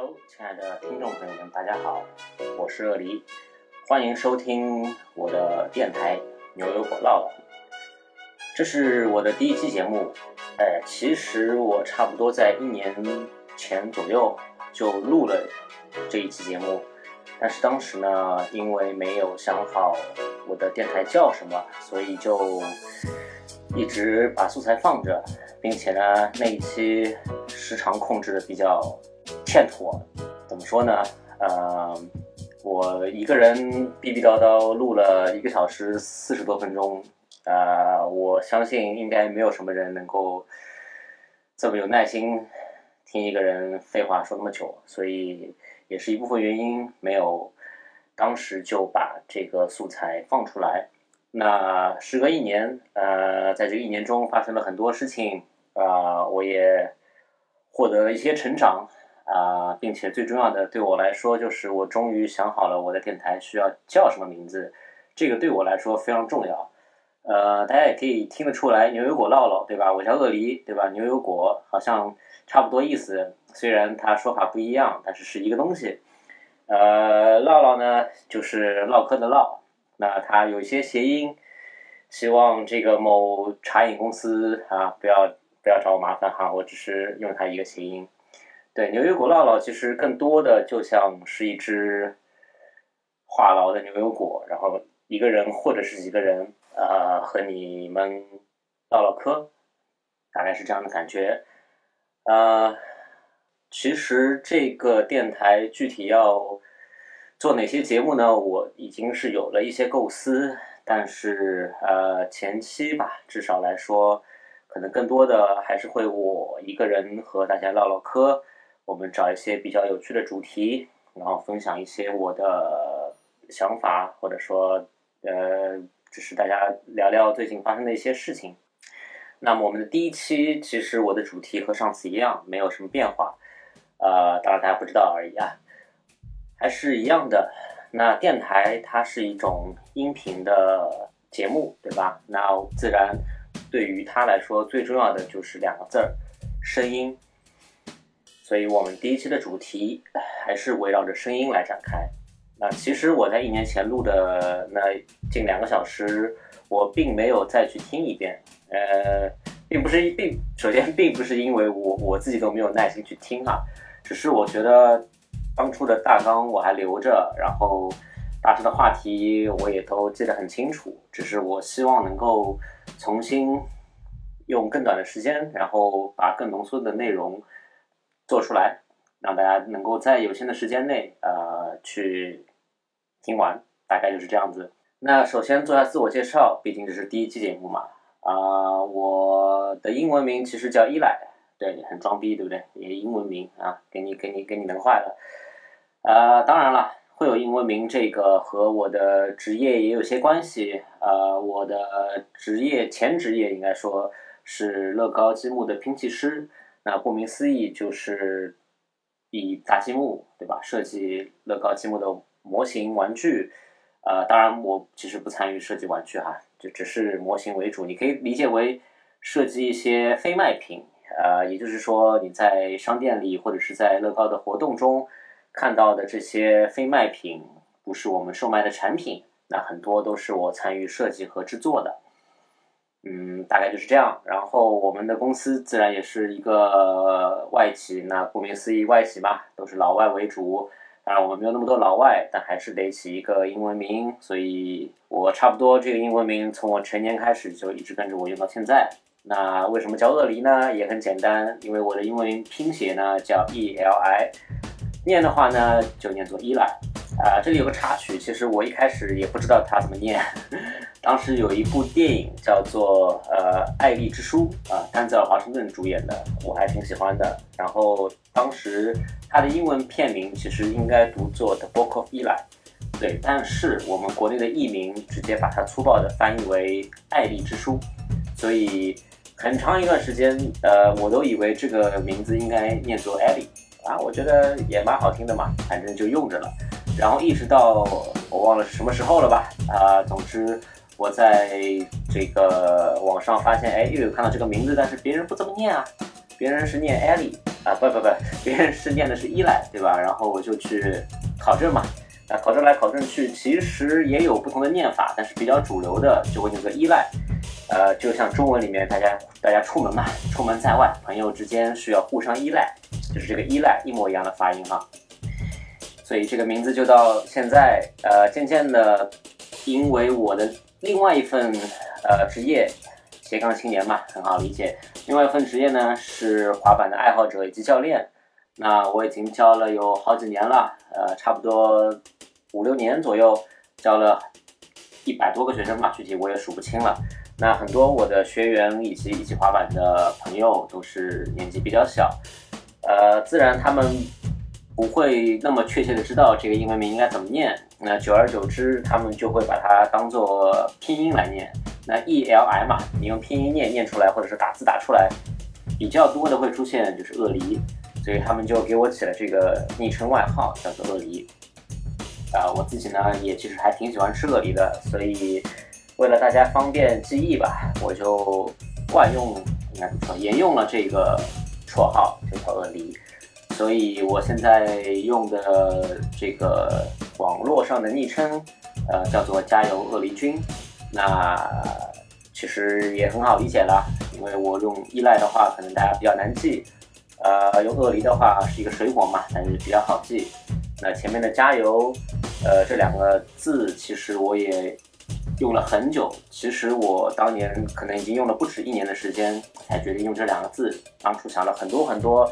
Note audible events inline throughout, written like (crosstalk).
Hello，亲爱的听众朋友们，大家好，我是鳄梨，欢迎收听我的电台牛油果唠唠。这是我的第一期节目，哎，其实我差不多在一年前左右就录了这一期节目，但是当时呢，因为没有想好我的电台叫什么，所以就一直把素材放着，并且呢，那一期时长控制的比较欠妥，怎么说呢？呃，我一个人逼逼叨叨录了一个小时四十多分钟，呃，我相信应该没有什么人能够这么有耐心听一个人废话说那么久，所以也是一部分原因没有当时就把这个素材放出来。那时隔一年，呃，在这一年中发生了很多事情，啊、我也获得了一些成长，啊、并且最重要的对我来说，就是我终于想好了我的电台需要叫什么名字，这个对我来说非常重要。呃，大家也可以听得出来，牛油果唠唠，对吧？我叫鳄梨，对吧？牛油果好像差不多意思，虽然它说法不一样，但是是一个东西。呃，唠唠呢，就是唠嗑的唠，那它有一些谐音，希望这个某茶饮公司啊，不要不要找我麻烦哈，我只是用它一个谐音。对，牛油果唠唠其实更多的就像是一只话痨的牛油果，然后一个人或者是几个人，呃，和你们唠唠嗑，大概是这样的感觉。呃，其实这个电台具体要做哪些节目呢？我已经是有了一些构思，但是呃，前期吧，至少来说，可能更多的还是会我一个人和大家唠唠嗑。我们找一些比较有趣的主题，然后分享一些我的想法，或者说呃，只是大家聊聊最近发生的一些事情。那么我们的第一期，其实我的主题和上次一样，没有什么变化，呃，当然大家不知道而已啊，还是一样的。那电台它是一种音频的节目，对吧？那自然对于它来说，最重要的就是两个字儿：声音。所以我们第一期的主题还是围绕着声音来展开。那其实我在一年前录的那近两个小时，我并没有再去听一遍。呃，并不是并首先并不是因为我我自己都没有耐心去听啊，只是我觉得当初的大纲我还留着，然后大致的话题我也都记得很清楚，只是我希望能够重新用更短的时间，然后把更浓缩的内容。做出来，让大家能够在有限的时间内，呃，去听完，大概就是这样子。那首先做下自我介绍，毕竟这是第一期节目嘛。啊、我的英文名其实叫依赖，对，很装逼，对不对？也英文名啊，给你给你给你弄坏了。呃，当然了，会有英文名，这个和我的职业也有些关系。呃，我的职业前职业应该说是乐高积木的拼砌师。那顾名思义就是以搭积木，对吧？设计乐高积木的模型玩具，呃，当然我其实不参与设计玩具哈，就只是模型为主。你可以理解为设计一些非卖品，呃，也就是说你在商店里或者是在乐高的活动中看到的这些非卖品，不是我们售卖的产品，那很多都是我参与设计和制作的。嗯，大概就是这样。然后我们的公司自然也是一个外企，那顾名思义，外企嘛，都是老外为主。当然我们没有那么多老外，但还是得起一个英文名。所以我差不多这个英文名从我成年开始就一直跟着我用到现在。那为什么叫鳄梨呢？也很简单，因为我的英文拼写呢叫 E L I，念的话呢就念作依赖。啊、这里有个插曲，其实我一开始也不知道它怎么念。(laughs) 当时有一部电影叫做呃《爱丽之书》啊，丹泽尔华盛顿主演的，我还挺喜欢的。然后当时它的英文片名其实应该读作《The Book of Eli》，对，但是我们国内的译名直接把它粗暴的翻译为《爱丽之书》，所以很长一段时间，呃，我都以为这个名字应该念作艾丽啊，我觉得也蛮好听的嘛，反正就用着了。然后一直到我忘了是什么时候了吧，啊，总之。我在这个网上发现，哎，又有看到这个名字，但是别人不这么念啊，别人是念 Ellie，啊，不不不，别人是念的是依赖，对吧？然后我就去考证嘛，啊，考证来考证去，其实也有不同的念法，但是比较主流的就会念个依赖。呃，就像中文里面大家大家出门嘛，出门在外，朋友之间需要互相依赖，就是这个依赖一模一样的发音哈。所以这个名字就到现在，呃，渐渐的，因为我的另外一份呃职业。斜杠青年嘛，很好理解。另外一份职业呢是滑板的爱好者以及教练。那我已经教了有好几年了，呃，差不多五六年左右，教了一百多个学生吧，具体我也数不清了。那很多我的学员以及一起滑板的朋友都是年纪比较小，呃，自然他们不会那么确切的知道这个英文名应该怎么念。那久而久之，他们就会把它当做拼音来念。那 E L I 嘛，你用拼音念念出来，或者是打字打出来，比较多的会出现就是鳄梨，所以他们就给我起了这个昵称外号，叫做鳄梨。啊，我自己呢也其实还挺喜欢吃鳄梨的，所以为了大家方便记忆吧，我就惯用应该说，沿用了这个绰号，就叫鳄梨。所以我现在用的这个网络上的昵称，呃，叫做加油鳄梨君。那其实也很好理解了，因为我用依赖的话，可能大家比较难记。呃，用鳄梨的话是一个水果嘛，但是比较好记。那前面的加油，呃，这两个字其实我也用了很久。其实我当年可能已经用了不止一年的时间，才决定用这两个字。当初想了很多很多，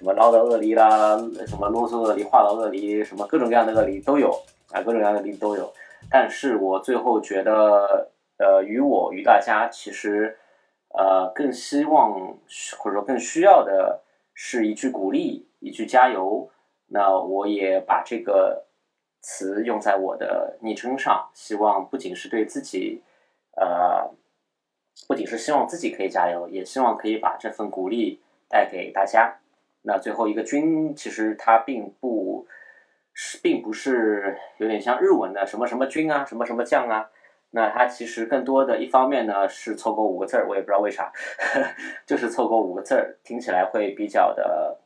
什么唠叨鳄梨啦，什么啰嗦鳄梨、话痨鳄梨，什么各种各样的鳄梨都有啊，各种各样的梨都有。但是我最后觉得，呃，与我与大家其实，呃，更希望或者说更需要的是一句鼓励，一句加油。那我也把这个词用在我的昵称上，希望不仅是对自己，呃，不仅是希望自己可以加油，也希望可以把这份鼓励带给大家。那最后一个“军”，其实它并不。是，并不是有点像日文的什么什么君啊，什么什么将啊。那它其实更多的一方面呢，是凑够五个字儿，我也不知道为啥，(laughs) 就是凑够五个字儿，听起来会比较的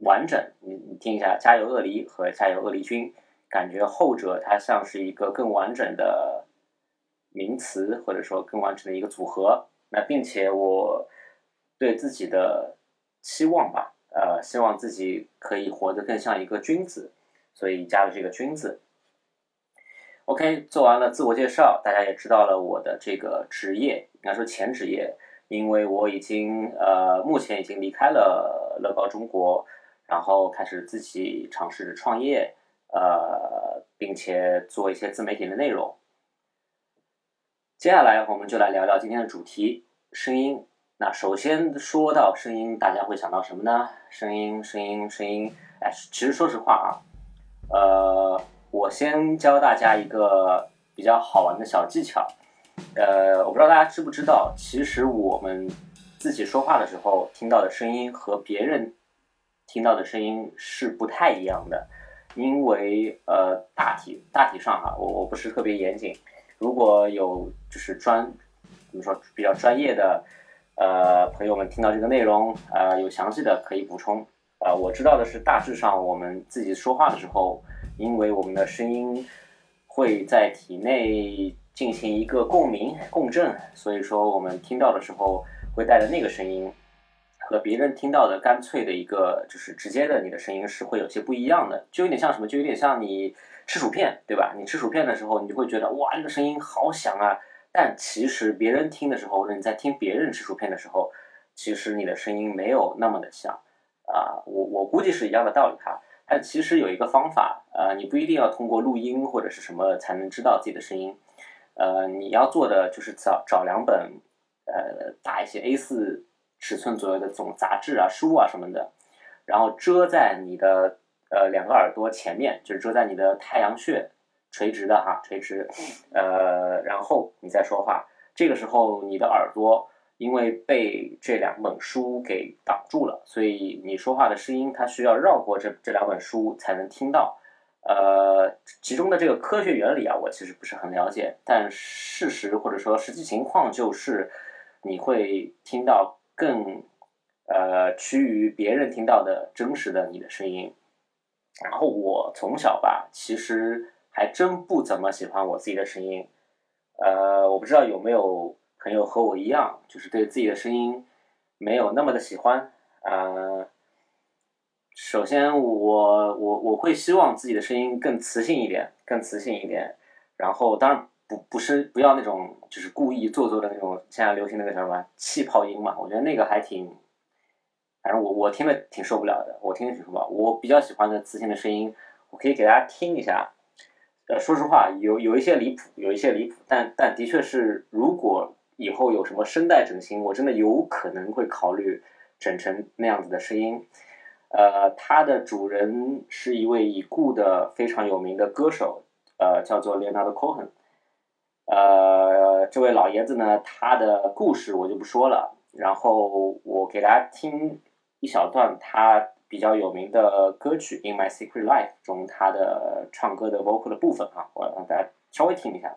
完整。你你听一下，加油鳄梨和加油鳄梨君，感觉后者它像是一个更完整的名词，或者说更完整的一个组合。那并且我对自己的期望吧，呃，希望自己可以活得更像一个君子。所以加了这个“君”字。OK，做完了自我介绍，大家也知道了我的这个职业，应该说前职业，因为我已经呃，目前已经离开了乐高中国，然后开始自己尝试着创业，呃，并且做一些自媒体的内容。接下来我们就来聊聊今天的主题——声音。那首先说到声音，大家会想到什么呢？声音，声音，声音。哎，其实说实话啊。呃，我先教大家一个比较好玩的小技巧。呃，我不知道大家知不知道，其实我们自己说话的时候听到的声音和别人听到的声音是不太一样的。因为呃，大体大体上哈，我我不是特别严谨。如果有就是专怎么说比较专业的呃朋友们听到这个内容，呃，有详细的可以补充。呃，我知道的是，大致上我们自己说话的时候，因为我们的声音会在体内进行一个共鸣、共振，所以说我们听到的时候会带着那个声音，和别人听到的干脆的一个就是直接的你的声音是会有些不一样的，就有点像什么，就有点像你吃薯片，对吧？你吃薯片的时候，你就会觉得哇，那个声音好响啊，但其实别人听的时候，或者你在听别人吃薯片的时候，其实你的声音没有那么的响。啊，我我估计是一样的道理哈。但其实有一个方法，呃，你不一定要通过录音或者是什么才能知道自己的声音。呃，你要做的就是找找两本，呃，大一些 A 四尺寸左右的这种杂志啊、书啊什么的，然后遮在你的呃两个耳朵前面，就是遮在你的太阳穴，垂直的哈，垂直。呃，然后你再说话，这个时候你的耳朵。因为被这两本书给挡住了，所以你说话的声音它需要绕过这这两本书才能听到。呃，其中的这个科学原理啊，我其实不是很了解，但事实或者说实际情况就是，你会听到更呃趋于别人听到的真实的你的声音。然后我从小吧，其实还真不怎么喜欢我自己的声音。呃，我不知道有没有朋友和我一样，就是对自己的声音没有那么的喜欢。呃，首先我我我会希望自己的声音更磁性一点，更磁性一点。然后当然不不是不要那种就是故意做作的那种，现在流行那个叫什么气泡音嘛，我觉得那个还挺，反正我我听了挺受不了的，我听着挺受不了。我比较喜欢的磁性的声音，我可以给大家听一下。呃，说实话，有有一些离谱，有一些离谱，但但的确是，如果以后有什么声带整形，我真的有可能会考虑整成那样子的声音。呃，它的主人是一位已故的非常有名的歌手，呃，叫做 Leonard Cohen。呃，这位老爷子呢，他的故事我就不说了，然后我给大家听一小段他。比较有名的歌曲《In My Secret Life》中，他的唱歌的 vocal 的部分啊，我让大家稍微听一下。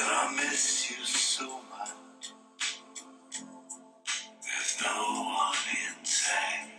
And I miss you so much. There's no one inside.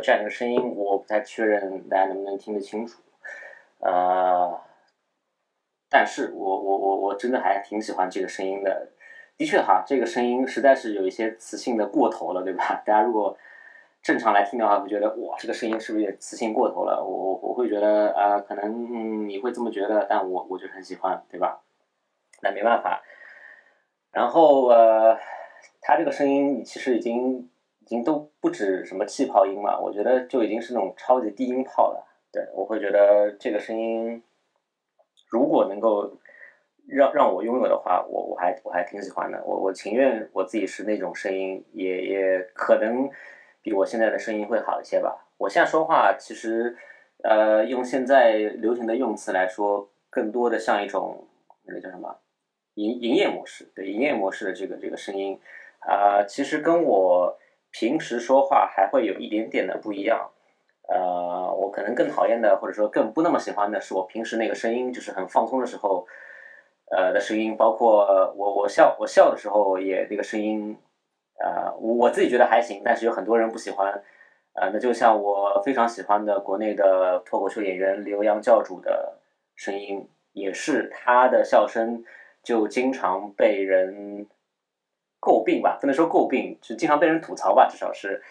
这样一个声音，我不太确认大家能不能听得清楚，呃，但是我我我我真的还挺喜欢这个声音的，的确哈，这个声音实在是有一些磁性的过头了，对吧？(laughs) 大家如果正常来听的话，会觉得哇，这个声音是不是也磁性过头了？我我我会觉得呃，可能你会这么觉得，但我我就很喜欢，对吧？那没办法，然后呃，他这个声音其实已经。已经都不止什么气泡音了，我觉得就已经是那种超级低音炮了。对我会觉得这个声音，如果能够让让我拥有的话，我我还我还挺喜欢的。我我情愿我自己是那种声音，也也可能比我现在的声音会好一些吧。我现在说话其实，呃，用现在流行的用词来说，更多的像一种那个叫什么营营业模式，对营业模式的这个这个声音啊，其实跟我。平时说话还会有一点点的不一样，呃，我可能更讨厌的，或者说更不那么喜欢的是我平时那个声音，就是很放松的时候，呃的声音，包括我我笑我笑的时候也那个声音，呃，我自己觉得还行，但是有很多人不喜欢，呃，那就像我非常喜欢的国内的脱口秀演员刘洋教主的声音，也是他的笑声就经常被人。诟病吧，不能说诟病，就经常被人吐槽吧，至少是。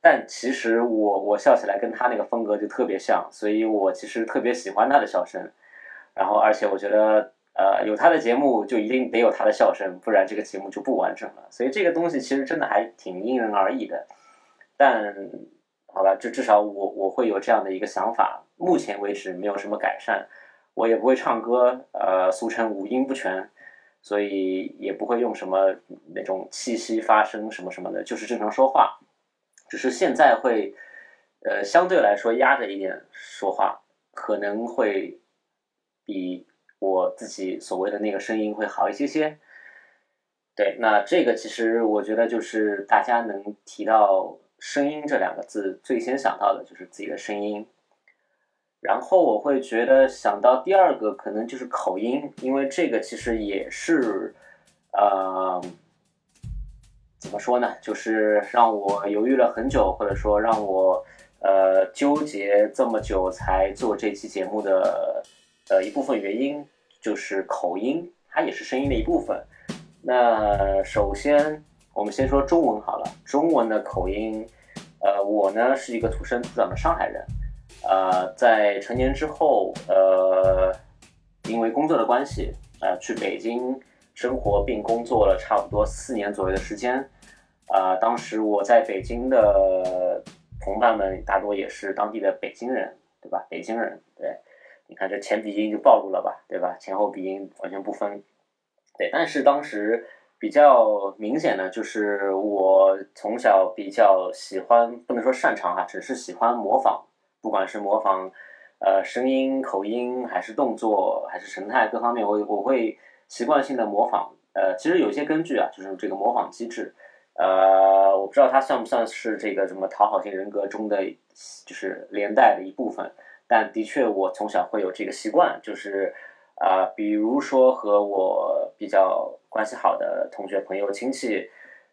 但其实我我笑起来跟他那个风格就特别像，所以我其实特别喜欢他的笑声。然后，而且我觉得，呃，有他的节目就一定得有他的笑声，不然这个节目就不完整了。所以这个东西其实真的还挺因人而异的。但好吧，就至少我我会有这样的一个想法。目前为止没有什么改善，我也不会唱歌，呃，俗称五音不全。所以也不会用什么那种气息发声什么什么的，就是正常说话，只是现在会，呃，相对来说压着一点说话，可能会比我自己所谓的那个声音会好一些些。对，那这个其实我觉得就是大家能提到声音这两个字，最先想到的就是自己的声音。然后我会觉得想到第二个可能就是口音，因为这个其实也是，呃，怎么说呢？就是让我犹豫了很久，或者说让我呃纠结这么久才做这期节目的呃一部分原因，就是口音，它也是声音的一部分。那首先我们先说中文好了，中文的口音，呃，我呢是一个土生土长的上海人。呃，在成年之后，呃，因为工作的关系，呃，去北京生活并工作了差不多四年左右的时间。啊，当时我在北京的同伴们大多也是当地的北京人，对吧？北京人，对，你看这前鼻音就暴露了吧，对吧？前后鼻音完全不分。对，但是当时比较明显的就是我从小比较喜欢，不能说擅长哈，只是喜欢模仿，不管是模仿呃声音、口音，还是动作，还是神态各方面，我我会习惯性的模仿。呃，其实有一些根据啊，就是这个模仿机制。呃，我不知道它算不算是这个什么讨好型人格中的，就是连带的一部分。但的确，我从小会有这个习惯，就是啊，比如说和我比较关系好的同学、朋友、亲戚，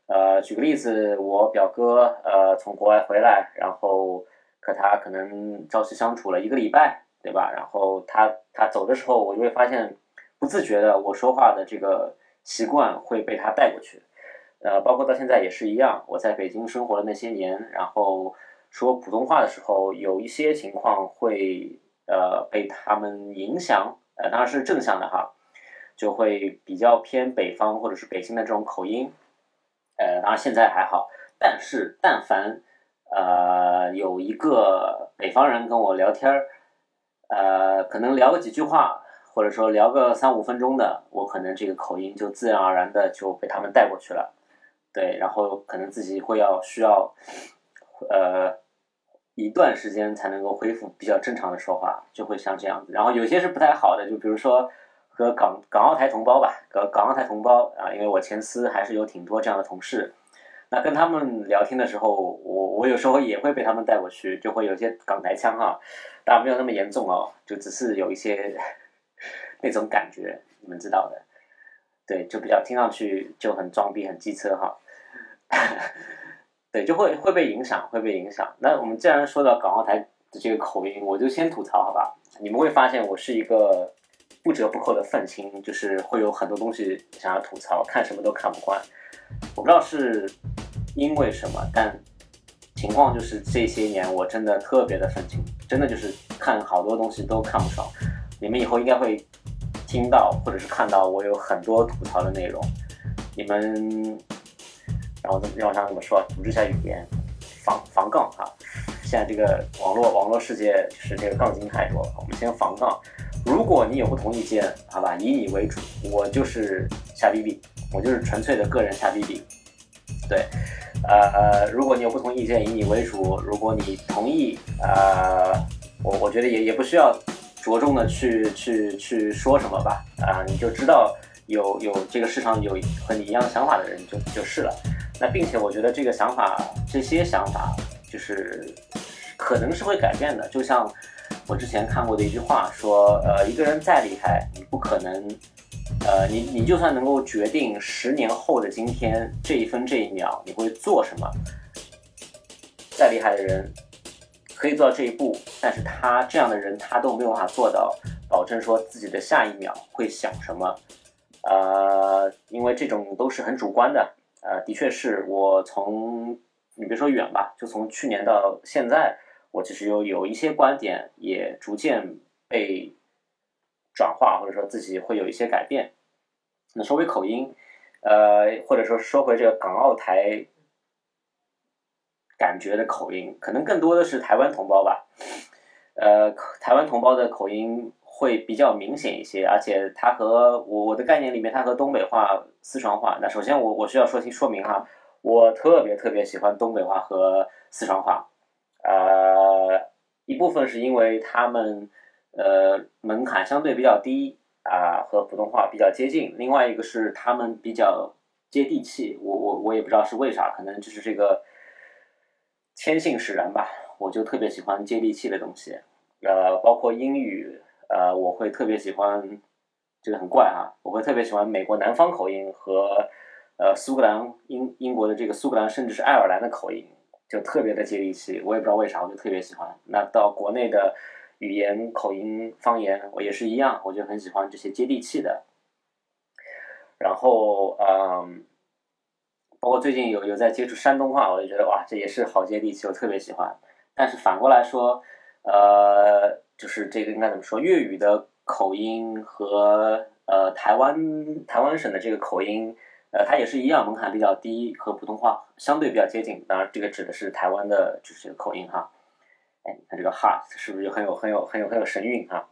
呃，举个例子，我表哥呃从国外回来，然后和他可能朝夕相处了一个礼拜，对吧？然后他他走的时候，我就会发现，不自觉的我说话的这个习惯会被他带过去。呃，包括到现在也是一样。我在北京生活的那些年，然后说普通话的时候，有一些情况会呃被他们影响，呃，当然是正向的哈，就会比较偏北方或者是北京的这种口音。呃，当然现在还好，但是但凡呃有一个北方人跟我聊天儿，呃，可能聊个几句话，或者说聊个三五分钟的，我可能这个口音就自然而然的就被他们带过去了。对，然后可能自己会要需要，呃，一段时间才能够恢复比较正常的说话，就会像这样子。然后有些是不太好的，就比如说和港港澳台同胞吧，港港澳台同胞啊，因为我前司还是有挺多这样的同事，那跟他们聊天的时候，我我有时候也会被他们带过去，就会有些港台腔哈，当然没有那么严重哦，就只是有一些 (laughs) 那种感觉，你们知道的。对，就比较听上去就很装逼、很机车哈。(laughs) 对，就会会被影响，会被影响。那我们既然说到港澳台的这个口音，我就先吐槽好吧。你们会发现我是一个不折不扣的愤青，就是会有很多东西想要吐槽，看什么都看不惯。我不知道是因为什么，但情况就是这些年我真的特别的愤青，真的就是看好多东西都看不爽。你们以后应该会。听到或者是看到我有很多吐槽的内容，你们，然后让我想怎么说？组织一下语言，防防杠啊！现在这个网络网络世界就是这个杠精太多了，我们先防杠。如果你有不同意见，好吧，以你为主，我就是瞎逼逼，我就是纯粹的个人瞎逼逼。对，呃，如果你有不同意见，以你为主；如果你同意，呃，我我觉得也也不需要。着重的去去去说什么吧，啊，你就知道有有这个世上有和你一样想法的人就就是了。那并且我觉得这个想法，这些想法就是可能是会改变的。就像我之前看过的一句话说，呃，一个人再厉害，你不可能，呃，你你就算能够决定十年后的今天这一分这一秒你会做什么，再厉害的人。可以做到这一步，但是他这样的人，他都没有办法做到保证说自己的下一秒会想什么，呃，因为这种都是很主观的，呃，的确是我从你别说远吧，就从去年到现在，我其实有有一些观点也逐渐被转化，或者说自己会有一些改变。那说回口音，呃，或者说说回这个港澳台。感觉的口音可能更多的是台湾同胞吧，呃，台湾同胞的口音会比较明显一些，而且它和我我的概念里面，它和东北话、四川话。那首先我我需要说清说明哈，我特别特别喜欢东北话和四川话，呃，一部分是因为他们呃门槛相对比较低啊，和普通话比较接近；另外一个是他们比较接地气，我我我也不知道是为啥，可能就是这个。天性使然吧，我就特别喜欢接地气的东西，呃，包括英语，呃，我会特别喜欢，这个很怪哈，我会特别喜欢美国南方口音和，呃，苏格兰英英国的这个苏格兰甚至是爱尔兰的口音，就特别的接地气，我也不知道为啥，我就特别喜欢。那到国内的语言口音方言，我也是一样，我就很喜欢这些接地气的。然后，嗯。包括最近有有在接触山东话，我就觉得哇，这也是好接地气，我特别喜欢。但是反过来说，呃，就是这个应该怎么说？粤语的口音和呃，台湾台湾省的这个口音，呃，它也是一样，门槛比较低，和普通话相对比较接近。当然，这个指的是台湾的就是这个口音哈。哎，你看这个 heart 是不是就很有很有很有很有神韵哈？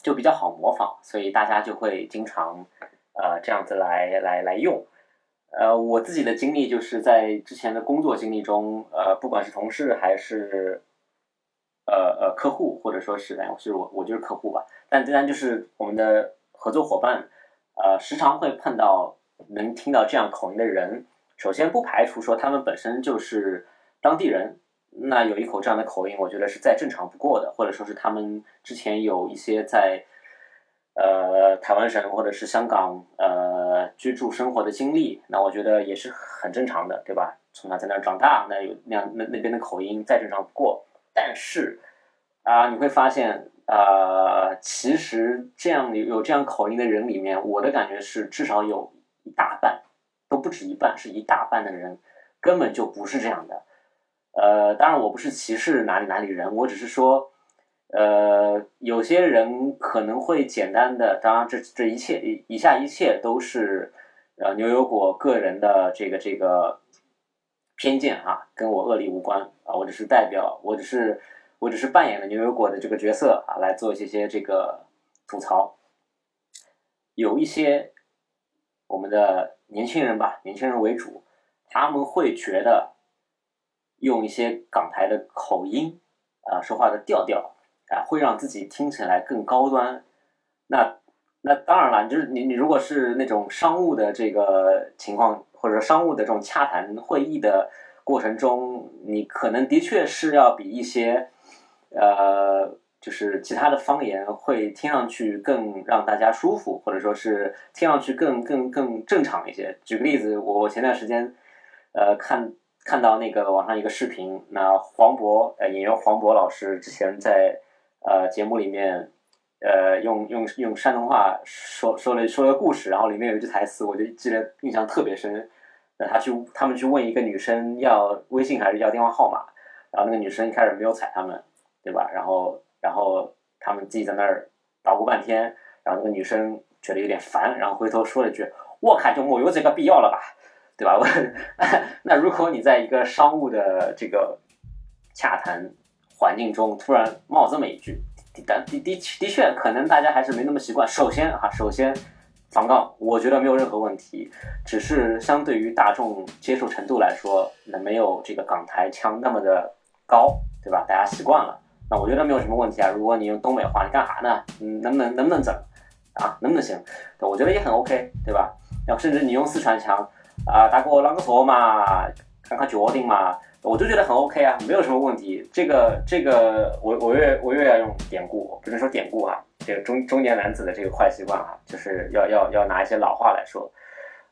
就比较好模仿，所以大家就会经常呃这样子来来来用。呃，我自己的经历就是在之前的工作经历中，呃，不管是同事还是呃呃客户，或者说是哎，是我我就是客户吧。但当然就是我们的合作伙伴，呃，时常会碰到能听到这样口音的人。首先不排除说他们本身就是当地人。那有一口这样的口音，我觉得是再正常不过的，或者说是他们之前有一些在呃台湾省或者是香港呃居住生活的经历，那我觉得也是很正常的，对吧？从小在那儿长大，那有那样那那边的口音再正常不过。但是啊，你会发现啊，其实这样有有这样口音的人里面，我的感觉是至少有一大半都不止一半，是一大半的人根本就不是这样的。呃，当然我不是歧视哪里哪里人，我只是说，呃，有些人可能会简单的，当然这这一切以下一切都是呃牛油果个人的这个这个偏见哈，跟我恶力无关啊，我只是代表，我只是我只是扮演了牛油果的这个角色啊，来做一些些这个吐槽，有一些我们的年轻人吧，年轻人为主，他们会觉得。用一些港台的口音啊，说话的调调啊，会让自己听起来更高端。那那当然了，就是你你如果是那种商务的这个情况，或者商务的这种洽谈会议的过程中，你可能的确是要比一些呃，就是其他的方言会听上去更让大家舒服，或者说是听上去更更更正常一些。举个例子，我前段时间呃看。看到那个网上一个视频，那黄渤呃演员黄渤老师之前在呃节目里面呃用用用山东话说说了说了个故事，然后里面有一句台词，我就记得印象特别深。那他去他们去问一个女生要微信还是要电话号码，然后那个女生一开始没有睬他们，对吧？然后然后他们自己在那儿捣鼓半天，然后那个女生觉得有点烦，然后回头说了一句：“我看就没有这个必要了吧。”对吧？我 (laughs) 那如果你在一个商务的这个洽谈环境中突然冒这么一句，的的的的确可能大家还是没那么习惯。首先哈，首先防杠，我觉得没有任何问题，只是相对于大众接受程度来说，那没有这个港台腔那么的高，对吧？大家习惯了，那我觉得没有什么问题啊。如果你用东北话，你干啥呢？嗯，能不能能不能整啊？能不能行？我觉得也很 OK，对吧？然后甚至你用四川腔。啊，大哥，啷个说嘛？看看决定嘛，我就觉得很 OK 啊，没有什么问题。这个这个，我我越我越要用典故，不能说典故啊，这个中中年男子的这个坏习惯啊，就是要要要拿一些老话来说。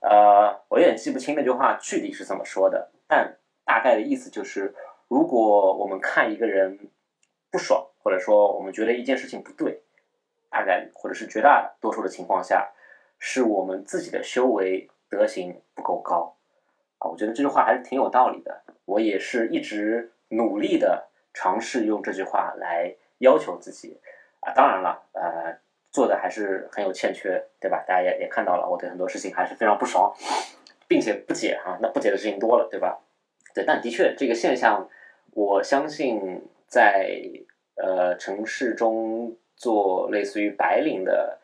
呃，我有点记不清那句话具体是怎么说的，但大概的意思就是，如果我们看一个人不爽，或者说我们觉得一件事情不对，大概率或者是绝大多数的情况下，是我们自己的修为。德行不够高啊，我觉得这句话还是挺有道理的。我也是一直努力的尝试用这句话来要求自己啊。当然了，呃，做的还是很有欠缺，对吧？大家也也看到了，我对很多事情还是非常不爽，并且不解哈。那不解的事情多了，对吧？对，但的确这个现象，我相信在呃城市中做类似于白领的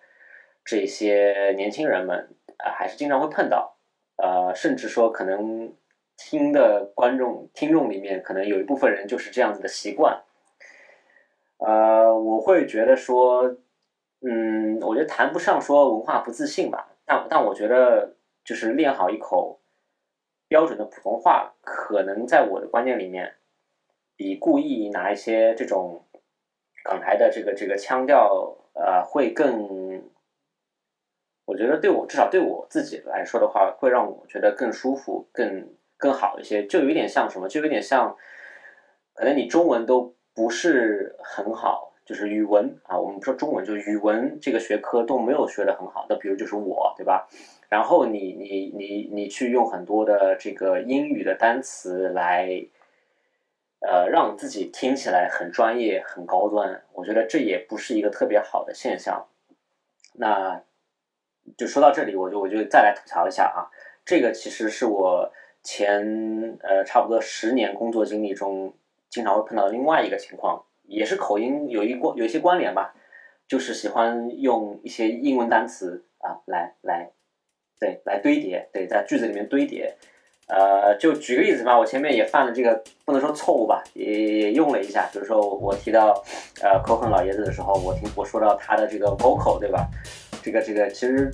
这些年轻人们。啊，还是经常会碰到，呃，甚至说可能听的观众、听众里面，可能有一部分人就是这样子的习惯。呃，我会觉得说，嗯，我觉得谈不上说文化不自信吧，但但我觉得就是练好一口标准的普通话，可能在我的观念里面，比故意拿一些这种港台的这个这个腔调，呃，会更。我觉得对我至少对我自己来说的话，会让我觉得更舒服、更更好一些。就有点像什么，就有点像，可能你中文都不是很好，就是语文啊，我们说中文，就语文这个学科都没有学得很好。那比如就是我，对吧？然后你你你你去用很多的这个英语的单词来，呃，让自己听起来很专业、很高端。我觉得这也不是一个特别好的现象。那。就说到这里，我就我就再来吐槽一下啊，这个其实是我前呃差不多十年工作经历中经常会碰到另外一个情况，也是口音有一关有一些关联吧，就是喜欢用一些英文单词啊来来对来堆叠，对在句子里面堆叠。呃，就举个例子吧，我前面也犯了这个不能说错误吧，也也用了一下，比如说我提到呃口哼老爷子的时候，我听我说到他的这个 vocal 对吧？这个这个其实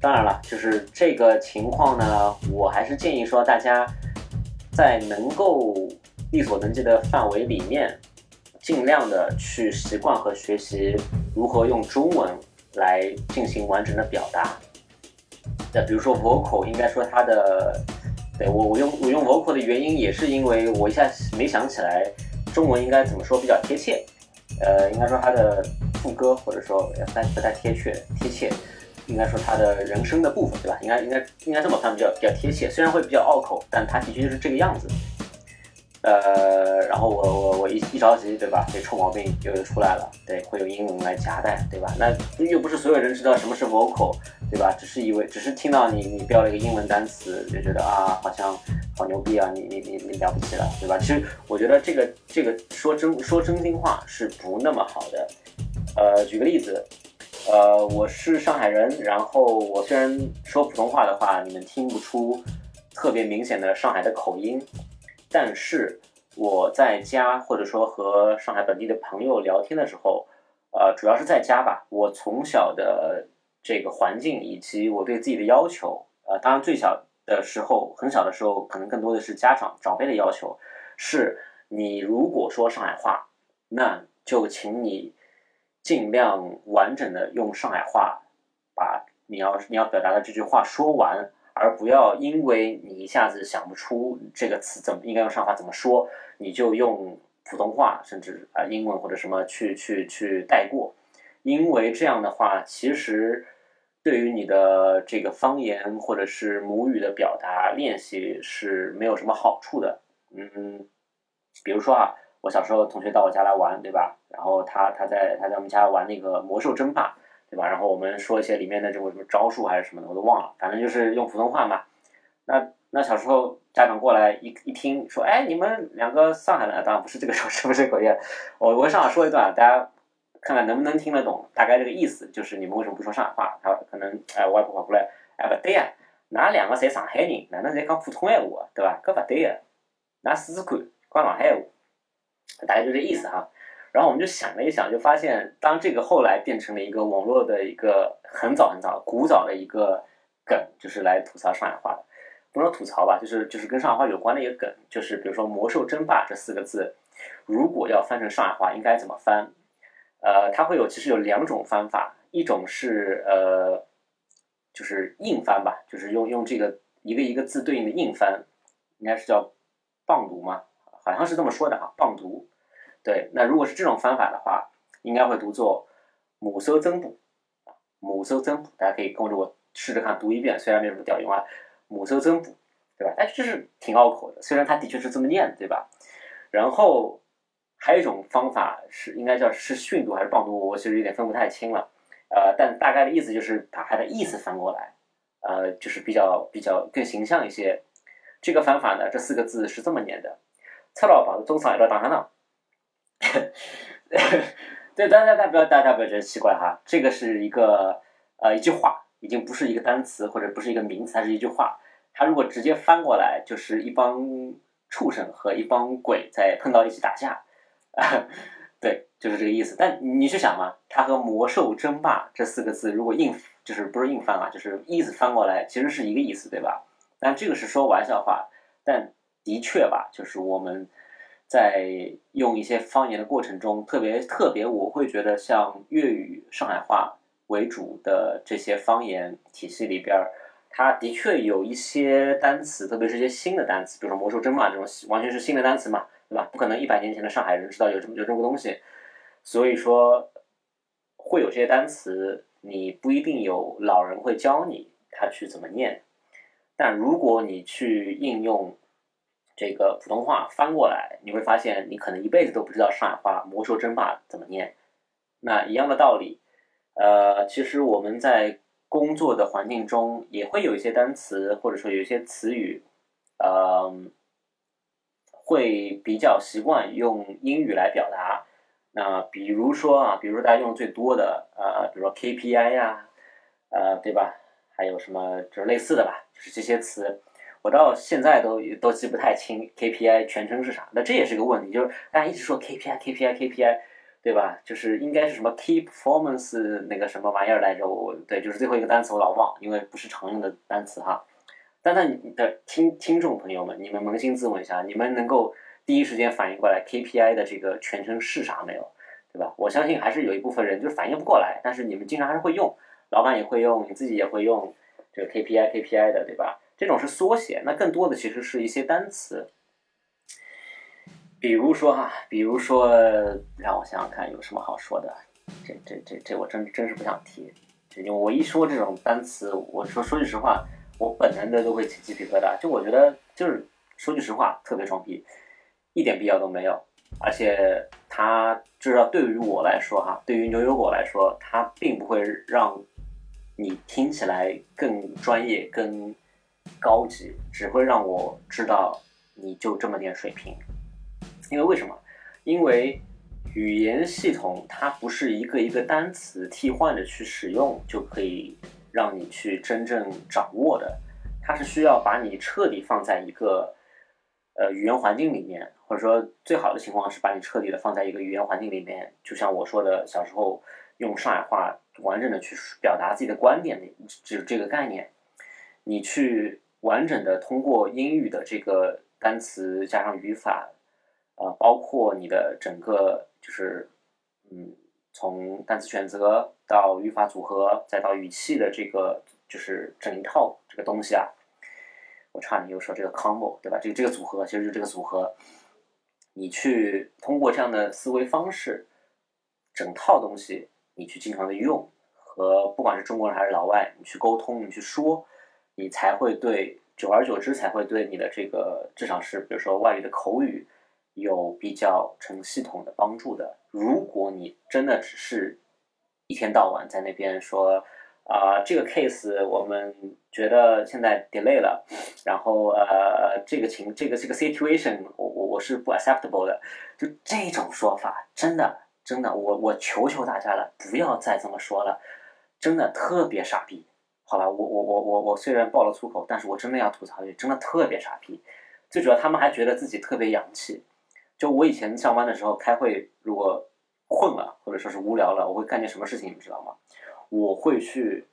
当然了，就是这个情况呢，我还是建议说大家在能够力所能及的范围里面，尽量的去习惯和学习如何用中文来进行完整的表达。那比如说 vocal，应该说它的。对我，我用我用 vocal 的原因也是因为我一下没想起来中文应该怎么说比较贴切，呃，应该说他的副歌或者说不太不太贴切贴切，应该说他的人声的部分，对吧？应该应该应该这么翻比较比较贴切，虽然会比较拗口，但它的确就是这个样子。呃，然后我我我一一着急，对吧？这臭毛病又出来了，对，会有英文来夹带，对吧？那又不是所有人知道什么是 vocal，对吧？只是以为，只是听到你你标了一个英文单词，就觉得啊，好像好牛逼啊，你你你你了不起了，对吧？其实我觉得这个这个说真说真心话是不那么好的。呃，举个例子，呃，我是上海人，然后我虽然说普通话的话，你们听不出特别明显的上海的口音。但是我在家或者说和上海本地的朋友聊天的时候，呃，主要是在家吧。我从小的这个环境以及我对自己的要求，呃，当然最小的时候，很小的时候，可能更多的是家长长辈的要求，是你如果说上海话，那就请你尽量完整的用上海话把你要你要表达的这句话说完。而不要因为你一下子想不出这个词怎么应该用上海怎么说，你就用普通话甚至啊英文或者什么去去去带过，因为这样的话其实对于你的这个方言或者是母语的表达练习是没有什么好处的。嗯，比如说啊，我小时候同学到我家来玩，对吧？然后他他在他在我们家玩那个魔兽争霸。对吧？然后我们说一些里面的这种什么招数还是什么的，我都忘了。反正就是用普通话嘛。那那小时候家长过来一一听说，哎，你们两个上海人，当然不是这个说 (laughs) 是不是口音。我我上海说一段，大家看看能不能听得懂，大概这个意思就是你们为什么不说上海话？他可能哎，外婆跑过来，哎，不对呀，哪两个侪上海人，哪能侪讲普通闲话，对吧？搿不对呀，那试试看，讲上海话，大概就这意思哈。然后我们就想了一想，就发现，当这个后来变成了一个网络的一个很早很早、古早的一个梗，就是来吐槽上海话的，不说吐槽吧，就是就是跟上海话有关的一个梗，就是比如说“魔兽争霸”这四个字，如果要翻成上海话，应该怎么翻？呃，它会有其实有两种翻法，一种是呃，就是硬翻吧，就是用用这个一个一个字对应的硬翻，应该是叫“棒读”吗？好像是这么说的啊，“棒读”。对，那如果是这种方法的话，应该会读作“母搜增补”，“母搜增补”，大家可以跟着我试着看读一遍，虽然没什么屌用啊，“母搜增补”，对吧？哎，就是挺拗口的，虽然它的确是这么念，对吧？然后还有一种方法是应该叫是训读还是棒读，我其实有点分不太清了，呃，但大概的意思就是把它的意思翻过来，呃，就是比较比较更形象一些。这个方法呢，这四个字是这么念的：“蔡老宝的中上一道打上呢。” (laughs) 对，大家大家不要大家不要觉得奇怪哈，这个是一个呃一句话，已经不是一个单词或者不是一个名词，它是一句话。它如果直接翻过来，就是一帮畜生和一帮鬼在碰到一起打架，(laughs) 对，就是这个意思。但你去想嘛，它和魔兽争霸这四个字如果硬就是不是硬翻啊，就是意思翻过来，其实是一个意思，对吧？但这个是说玩笑话，但的确吧，就是我们。在用一些方言的过程中，特别特别，我会觉得像粤语、上海话为主的这些方言体系里边，它的确有一些单词，特别是一些新的单词，比如说“魔兽争霸”这种完全是新的单词嘛，对吧？不可能一百年前的上海人知道有这么有这么个东西，所以说会有些单词，你不一定有老人会教你他去怎么念，但如果你去应用。这个普通话翻过来，你会发现你可能一辈子都不知道上海话“魔兽争霸”怎么念。那一样的道理，呃，其实我们在工作的环境中也会有一些单词，或者说有一些词语，呃，会比较习惯用英语来表达。那比如说啊，比如说大家用的最多的呃，比如说 KPI 呀，呃，对吧？还有什么就是类似的吧，就是这些词，我到现在都都记不太清 KPI 全称是啥。那这也是个问题，就是大家一直说 KPI，KPI，KPI。对吧？就是应该是什么 key performance 那个什么玩意儿来着？我对，就是最后一个单词我老忘，因为不是常用的单词哈。但那你的听听众朋友们，你们扪心自问一下，你们能够第一时间反应过来 KPI 的这个全称是啥没有？对吧？我相信还是有一部分人就是反应不过来，但是你们经常还是会用，老板也会用，你自己也会用这个 KPI KPI 的，对吧？这种是缩写，那更多的其实是一些单词。比如说哈，比如说让我想想看有什么好说的，这这这这我真真是不想提，因为我一说这种单词，我说说句实话，我本能的都会起鸡皮疙瘩。就我觉得就是说句实话，特别装逼，一点必要都没有。而且它至少对于我来说哈，对于牛油果来说，它并不会让你听起来更专业、更高级，只会让我知道你就这么点水平。因为为什么？因为语言系统它不是一个一个单词替换着去使用就可以让你去真正掌握的，它是需要把你彻底放在一个呃语言环境里面，或者说最好的情况是把你彻底的放在一个语言环境里面，就像我说的小时候用上海话完整的去表达自己的观点的，就这个概念，你去完整的通过英语的这个单词加上语法。啊，包括你的整个就是，嗯，从单词选择到语法组合，再到语气的这个就是整一套这个东西啊，我差点又说这个 combo 对吧？这个这个组合其实就是这个组合，你去通过这样的思维方式，整套东西你去经常的用，和不管是中国人还是老外，你去沟通，你去说，你才会对，久而久之才会对你的这个至少是比如说外语的口语。有比较成系统的帮助的。如果你真的只是一天到晚在那边说啊，这个 case 我们觉得现在 delay 了，然后呃，这个情这个这个 situation 我我我是不 acceptable 的，就这种说法，真的真的，我我求求大家了，不要再这么说了，真的特别傻逼。好吧，我我我我我虽然爆了粗口，但是我真的要吐槽一句，真的特别傻逼。最主要他们还觉得自己特别洋气。就我以前上班的时候开会，如果困了或者说是无聊了，我会干件什么事情，你知道吗？我会去，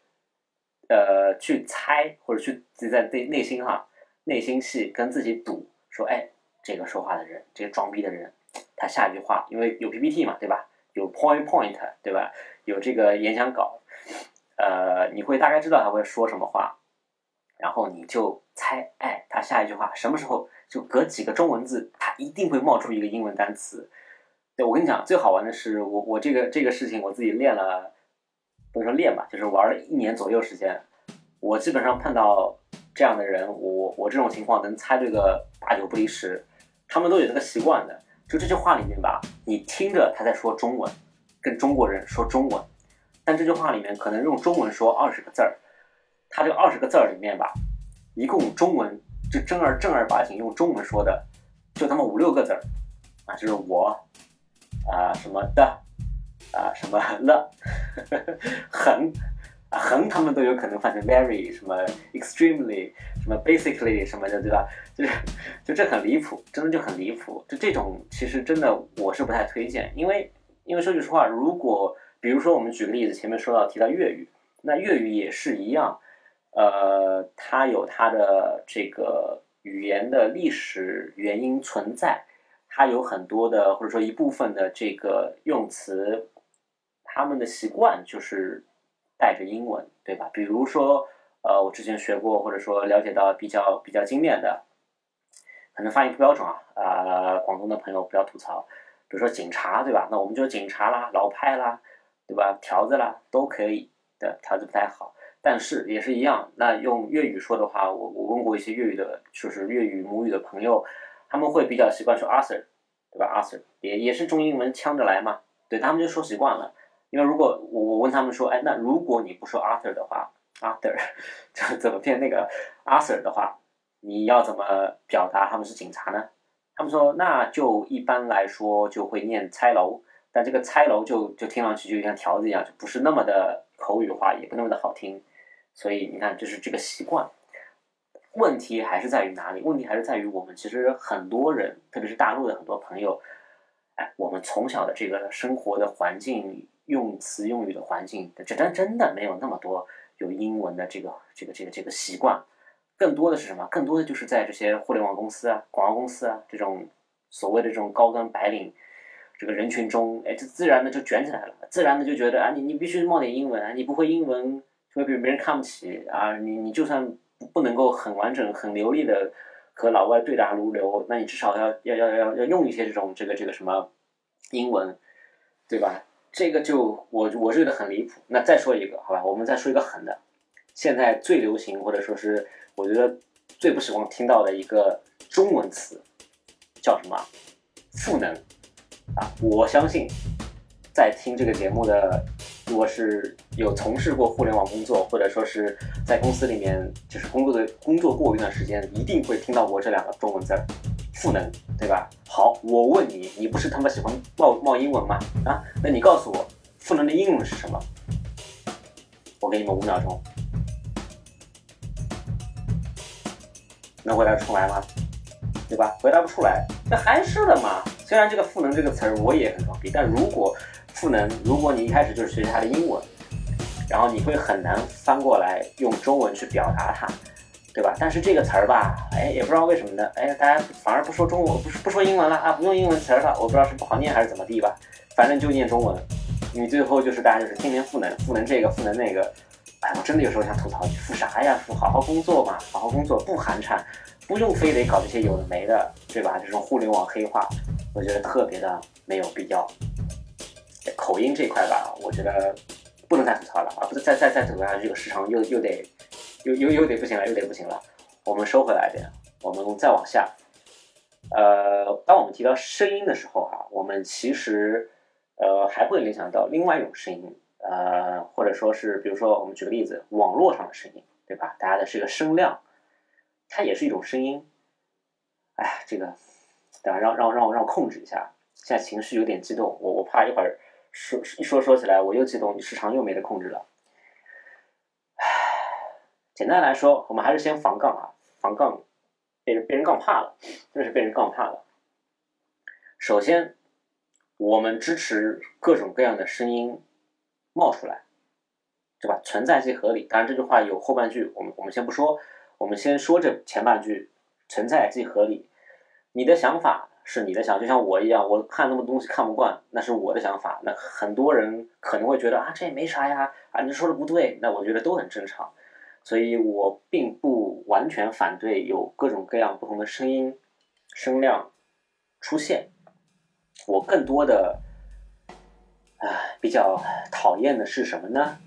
呃，去猜或者去自己在内内心哈，内心戏跟自己赌，说，哎，这个说话的人，这个装逼的人，他下一句话，因为有 PPT 嘛，对吧？有 point point，对吧？有这个演讲稿，呃，你会大概知道他会说什么话，然后你就猜，哎，他下一句话什么时候？就隔几个中文字，它一定会冒出一个英文单词。对我跟你讲，最好玩的是，我我这个这个事情我自己练了，不能说练吧，就是玩了一年左右时间。我基本上碰到这样的人，我我这种情况能猜对个八九不离十。他们都有这个习惯的，就这句话里面吧，你听着他在说中文，跟中国人说中文，但这句话里面可能用中文说二十个字儿，他这二十个字儿里面吧，一共中文。就正儿正儿八经用中文说的，就他妈五六个字儿，啊，就是我，啊什么的，啊什么了，(laughs) 很，啊很，他们都有可能翻成 very 什么 extremely 什么 basically 什么的，对吧？就是就这很离谱，真的就很离谱。就这种其实真的我是不太推荐，因为因为说句实话，如果比如说我们举个例子，前面说到提到粤语，那粤语也是一样。呃，它有它的这个语言的历史原因存在，它有很多的或者说一部分的这个用词，他们的习惯就是带着英文，对吧？比如说，呃，我之前学过或者说了解到比较比较精炼的，可能发音不标准啊，啊，广东的朋友不要吐槽。比如说警察，对吧？那我们就警察啦，老派啦，对吧？条子啦都可以，对，条子不太好。但是也是一样，那用粤语说的话，我我问过一些粤语的，就是粤语母语的朋友，他们会比较习惯说阿 Sir，对吧阿 Sir 也也是中英文呛着来嘛，对他们就说习惯了。因为如果我我问他们说，哎，那如果你不说 Arthur 的话，Arthur，(laughs) 怎怎么变那个阿 Sir 的话，你要怎么表达他们是警察呢？他们说那就一般来说就会念猜楼，但这个猜楼就就听上去就像条子一样，就不是那么的口语化，也不那么的好听。所以你看，就是这个习惯。问题还是在于哪里？问题还是在于我们其实很多人，特别是大陆的很多朋友，哎，我们从小的这个生活的环境、用词用语的环境，这真真的没有那么多有英文的这个这个这个这个习惯。更多的是什么？更多的就是在这些互联网公司啊、广告公司啊这种所谓的这种高端白领这个人群中，哎，就自然的就卷起来了，自然的就觉得啊，你你必须冒点英文啊，你不会英文会被别人看不起啊，你你就算。不能够很完整、很流利的和老外对答如流，那你至少要要要要要用一些这种这个这个什么英文，对吧？这个就我我觉得很离谱。那再说一个，好吧，我们再说一个狠的，现在最流行或者说是我觉得最不希望听到的一个中文词叫什么？赋能啊！我相信在听这个节目的。如果是有从事过互联网工作，或者说是在公司里面就是工作的工作过一段时间，一定会听到过这两个中文字儿“赋能”，对吧？好，我问你，你不是他妈喜欢冒冒英文吗？啊，那你告诉我，赋能的英文是什么？我给你们五秒钟，能回答出来吗？对吧？回答不出来，那还是的嘛。虽然这个“赋能”这个词儿我也很装逼，但如果赋能，如果你一开始就是学习它的英文，然后你会很难翻过来用中文去表达它，对吧？但是这个词儿吧，哎，也不知道为什么呢，哎，大家反而不说中文，不不说英文了啊，不用英文词儿了，我不知道是不好念还是怎么地吧，反正就念中文。你最后就是大家就是天天赋能，赋能这个，赋能那个，哎，我真的有时候想吐槽你，赋啥呀？赋好好工作嘛，好好工作不寒碜，不用非得搞这些有的没的，对吧？这种互联网黑化，我觉得特别的没有必要。口音这块吧，我觉得不能再吐槽了啊！不是再再再吐槽下去，这个市场又又得又又又得不行了，又得不行了。我们收回来点，我们再往下。呃，当我们提到声音的时候哈，我们其实呃还会联想到另外一种声音，呃，或者说是比如说我们举个例子，网络上的声音，对吧？大家的这个声量，它也是一种声音。哎，这个等下让让让我让我控制一下，现在情绪有点激动，我我怕一会儿。说一说说起来，我又激动，时长又没得控制了。唉，简单来说，我们还是先防杠啊，防杠，被人被人杠怕了，真的是被人杠怕了。首先，我们支持各种各样的声音冒出来，对吧？存在即合理。当然，这句话有后半句，我们我们先不说，我们先说这前半句，存在即合理。你的想法。是你的想，就像我一样，我看那么多东西看不惯，那是我的想法。那很多人可能会觉得啊，这也没啥呀，啊，你说的不对，那我觉得都很正常。所以我并不完全反对有各种各样不同的声音、声量出现。我更多的啊比较讨厌的是什么呢？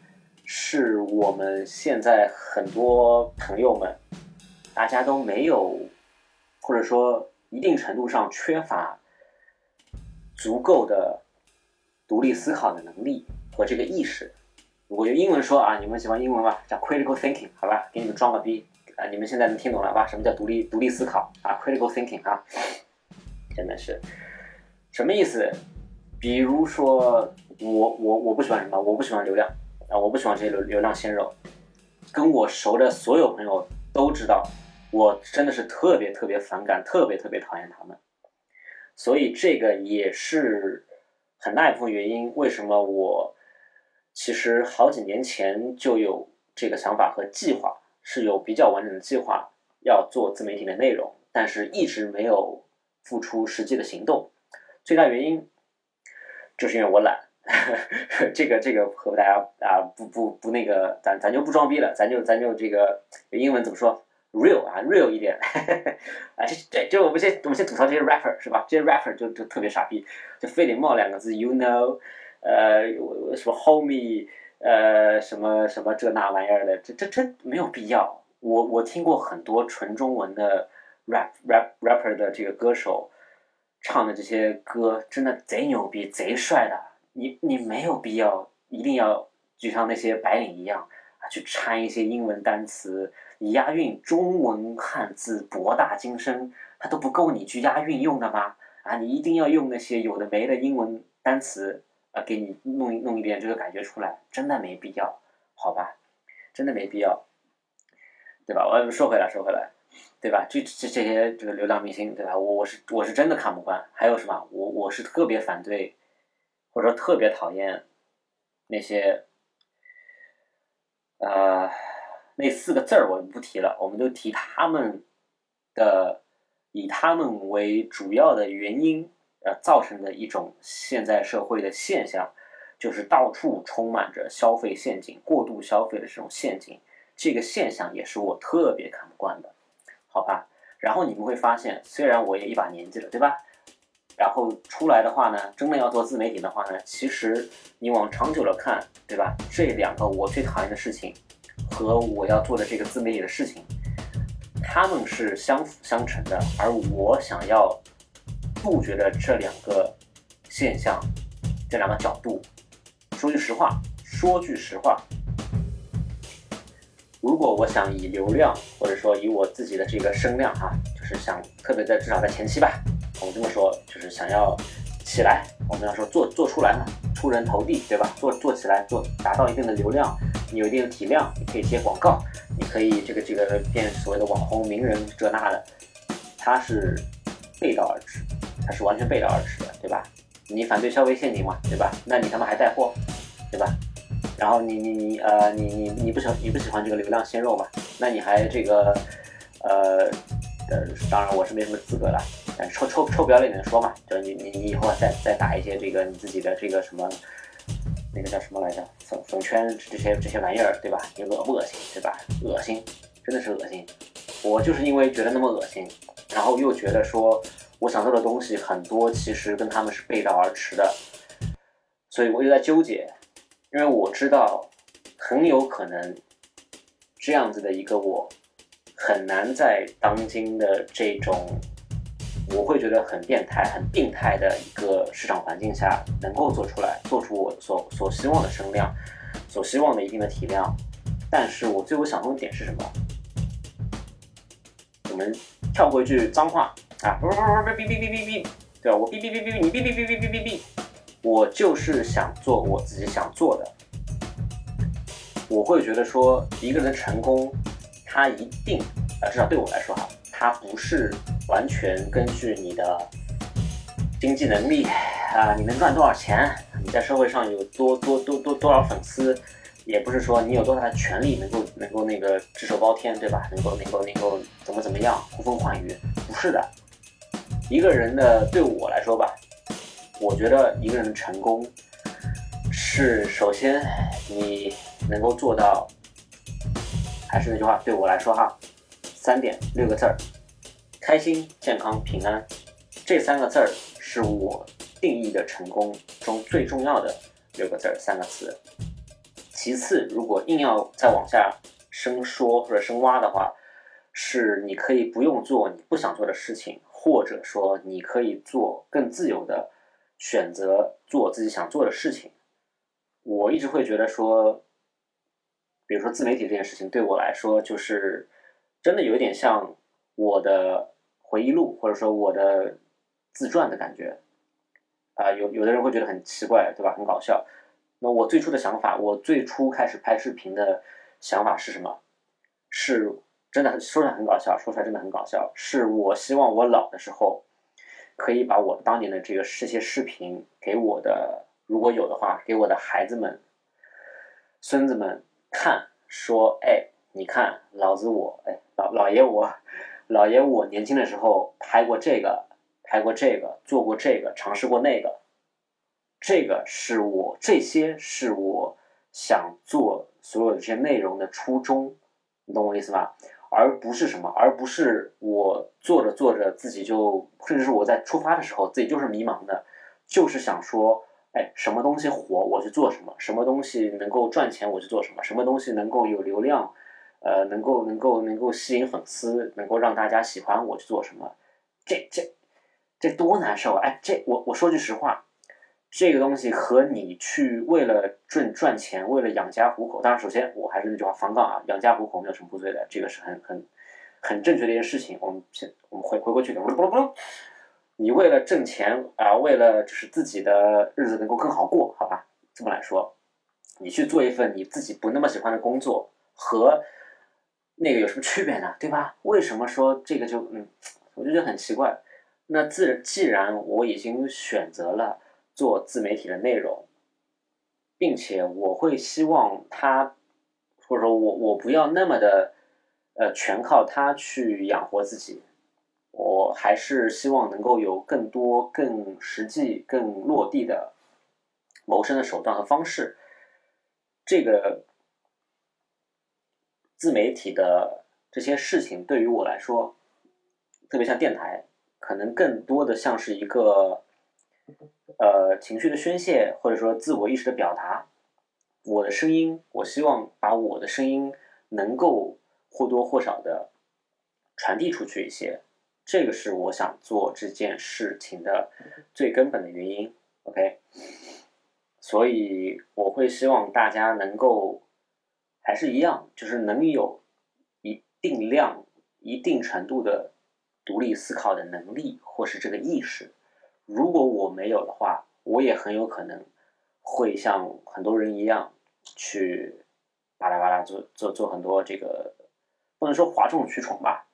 是我们现在很多朋友们，大家都没有，或者说。一定程度上缺乏足够的独立思考的能力和这个意识。我用英文说啊，你们喜欢英文吧？叫 critical thinking，好吧，给你们装个逼啊！你们现在能听懂了吧？什么叫独立独立思考啊？critical thinking 啊，真的是什么意思？比如说，我我我不喜欢什么？我不喜欢流量啊！我不喜欢这些流流量鲜肉。跟我熟的所有朋友都知道。我真的是特别特别反感，特别特别讨厌他们，所以这个也是很大一部分原因。为什么我其实好几年前就有这个想法和计划，是有比较完整的计划要做自媒体的内容，但是一直没有付出实际的行动。最大原因就是因为我懒，(laughs) 这个这个和大家啊不不不那个，咱咱就不装逼了，咱就咱就这个英文怎么说？real 啊，real 一点，啊，(laughs) 这对，就我们先我们先吐槽这些 rapper 是吧？这些 rapper 就就特别傻逼，就非得冒两个字，you know，呃，什么 homie，呃，什么什么这那玩意儿的，这这真没有必要。我我听过很多纯中文的 rap rap rapper 的这个歌手唱的这些歌，真的贼牛逼，贼帅的。你你没有必要一定要就像那些白领一样。啊，去掺一些英文单词，你押韵中文汉字博大精深，它都不够你去押韵用的吗？啊，你一定要用那些有的没的英文单词啊，给你弄弄一点这个感觉出来，真的没必要，好吧？真的没必要，对吧？我说回来，说回来，对吧？这这这些这个流量明星，对吧？我我是我是真的看不惯。还有什么？我我是特别反对，或者说特别讨厌那些。呃，那四个字儿我们不提了，我们就提他们的，以他们为主要的原因，呃，造成的一种现在社会的现象，就是到处充满着消费陷阱、过度消费的这种陷阱。这个现象也是我特别看不惯的，好吧？然后你们会发现，虽然我也一把年纪了，对吧？然后出来的话呢，真的要做自媒体的话呢，其实你往长久了看，对吧？这两个我最讨厌的事情，和我要做的这个自媒体的事情，他们是相辅相成的。而我想要杜绝的这两个现象，这两个角度，说句实话，说句实话，如果我想以流量，或者说以我自己的这个声量哈，就是想特别在至少在前期吧。我这么说，就是想要起来，我们要说做做出来嘛，出人头地，对吧？做做起来，做达到一定的流量，你有一定的体量，你可以接广告，你可以这个这个变所谓的网红名人这那的，它是背道而驰，它是完全背道而驰的，对吧？你反对消费陷阱嘛，对吧？那你他妈还带货，对吧？然后你你你呃你你你不喜你不喜欢这个流量鲜肉嘛？那你还这个呃呃，当然我是没什么资格了。臭臭臭不要脸的说嘛，就你你你以后再再打一些这个你自己的这个什么，那个叫什么来着？粉粉圈这些这些玩意儿，对吧？你恶不恶心，对吧？恶心，真的是恶心。我就是因为觉得那么恶心，然后又觉得说我想做的东西很多，其实跟他们是背道而驰的，所以我就在纠结，因为我知道很有可能这样子的一个我，很难在当今的这种。我会觉得很变态、很病态的一个市场环境下，能够做出来，做出我所所希望的声量，所希望的一定的体量。但是我最后想通的点是什么？我们跳过一句脏话啊，不不不不哔哔哔哔哔，对吧？我哔哔哔哔，你哔哔哔哔哔哔哔，我就是想做我自己想做的。我会觉得说，一个人成功，他一定啊，至少对我来说哈。他不是完全根据你的经济能力啊，你能赚多少钱，你在社会上有多多多多多少粉丝，也不是说你有多大的权利能够能够那个只手包天，对吧？能够能够能够怎么怎么样呼风唤雨，不是的。一个人的对我来说吧，我觉得一个人的成功是首先你能够做到，还是那句话，对我来说哈，三点六个字儿。开心、健康、平安，这三个字儿是我定义的成功中最重要的六个字儿，三个词。其次，如果硬要再往下深说或者深挖的话，是你可以不用做你不想做的事情，或者说你可以做更自由的选择，做自己想做的事情。我一直会觉得说，比如说自媒体这件事情对我来说，就是真的有点像我的。回忆录，或者说我的自传的感觉，啊，有有的人会觉得很奇怪，对吧？很搞笑。那我最初的想法，我最初开始拍视频的想法是什么？是真的很说出来很搞笑，说出来真的很搞笑。是我希望我老的时候，可以把我当年的这个这些视频给我的，如果有的话，给我的孩子们、孙子们看，说，哎，你看，老子我，哎，老老爷我。老爷，我年轻的时候拍过这个，拍过这个，做过这个，尝试过那个。这个是我，这些是我想做所有的这些内容的初衷，你懂我意思吗？而不是什么，而不是我做着做着自己就，甚至是我在出发的时候自己就是迷茫的，就是想说，哎，什么东西火我去做什么，什么东西能够赚钱我去做什么，什么东西能够有流量。呃，能够能够能够吸引粉丝，能够让大家喜欢我去做什么，这这这多难受啊！哎，这我我说句实话，这个东西和你去为了赚赚钱，为了养家糊口，当然，首先我还是那句话，防杠啊，养家糊口没有什么不对的，这个是很很很正确的一件事情。我们先我们回回过去，不不不，你为了挣钱啊，为了就是自己的日子能够更好过，好吧？这么来说，你去做一份你自己不那么喜欢的工作，和那个有什么区别呢？对吧？为什么说这个就嗯，我就觉得很奇怪。那自既然我已经选择了。做自媒体的内容，并且我会希望他，或者说我我不要那么的，呃，全靠他去养活自己，我还是希望能够有更多、更实际、更落地的谋生的手段和方式。这个自媒体的这些事情对于我来说，特别像电台，可能更多的像是一个。呃，情绪的宣泄，或者说自我意识的表达，我的声音，我希望把我的声音能够或多或少的传递出去一些，这个是我想做这件事情的最根本的原因。OK，所以我会希望大家能够还是一样，就是能有一定量、一定程度的独立思考的能力，或是这个意识。如果我没有的话，我也很有可能会像很多人一样去巴拉巴拉做做做很多这个，不能说哗众取宠吧，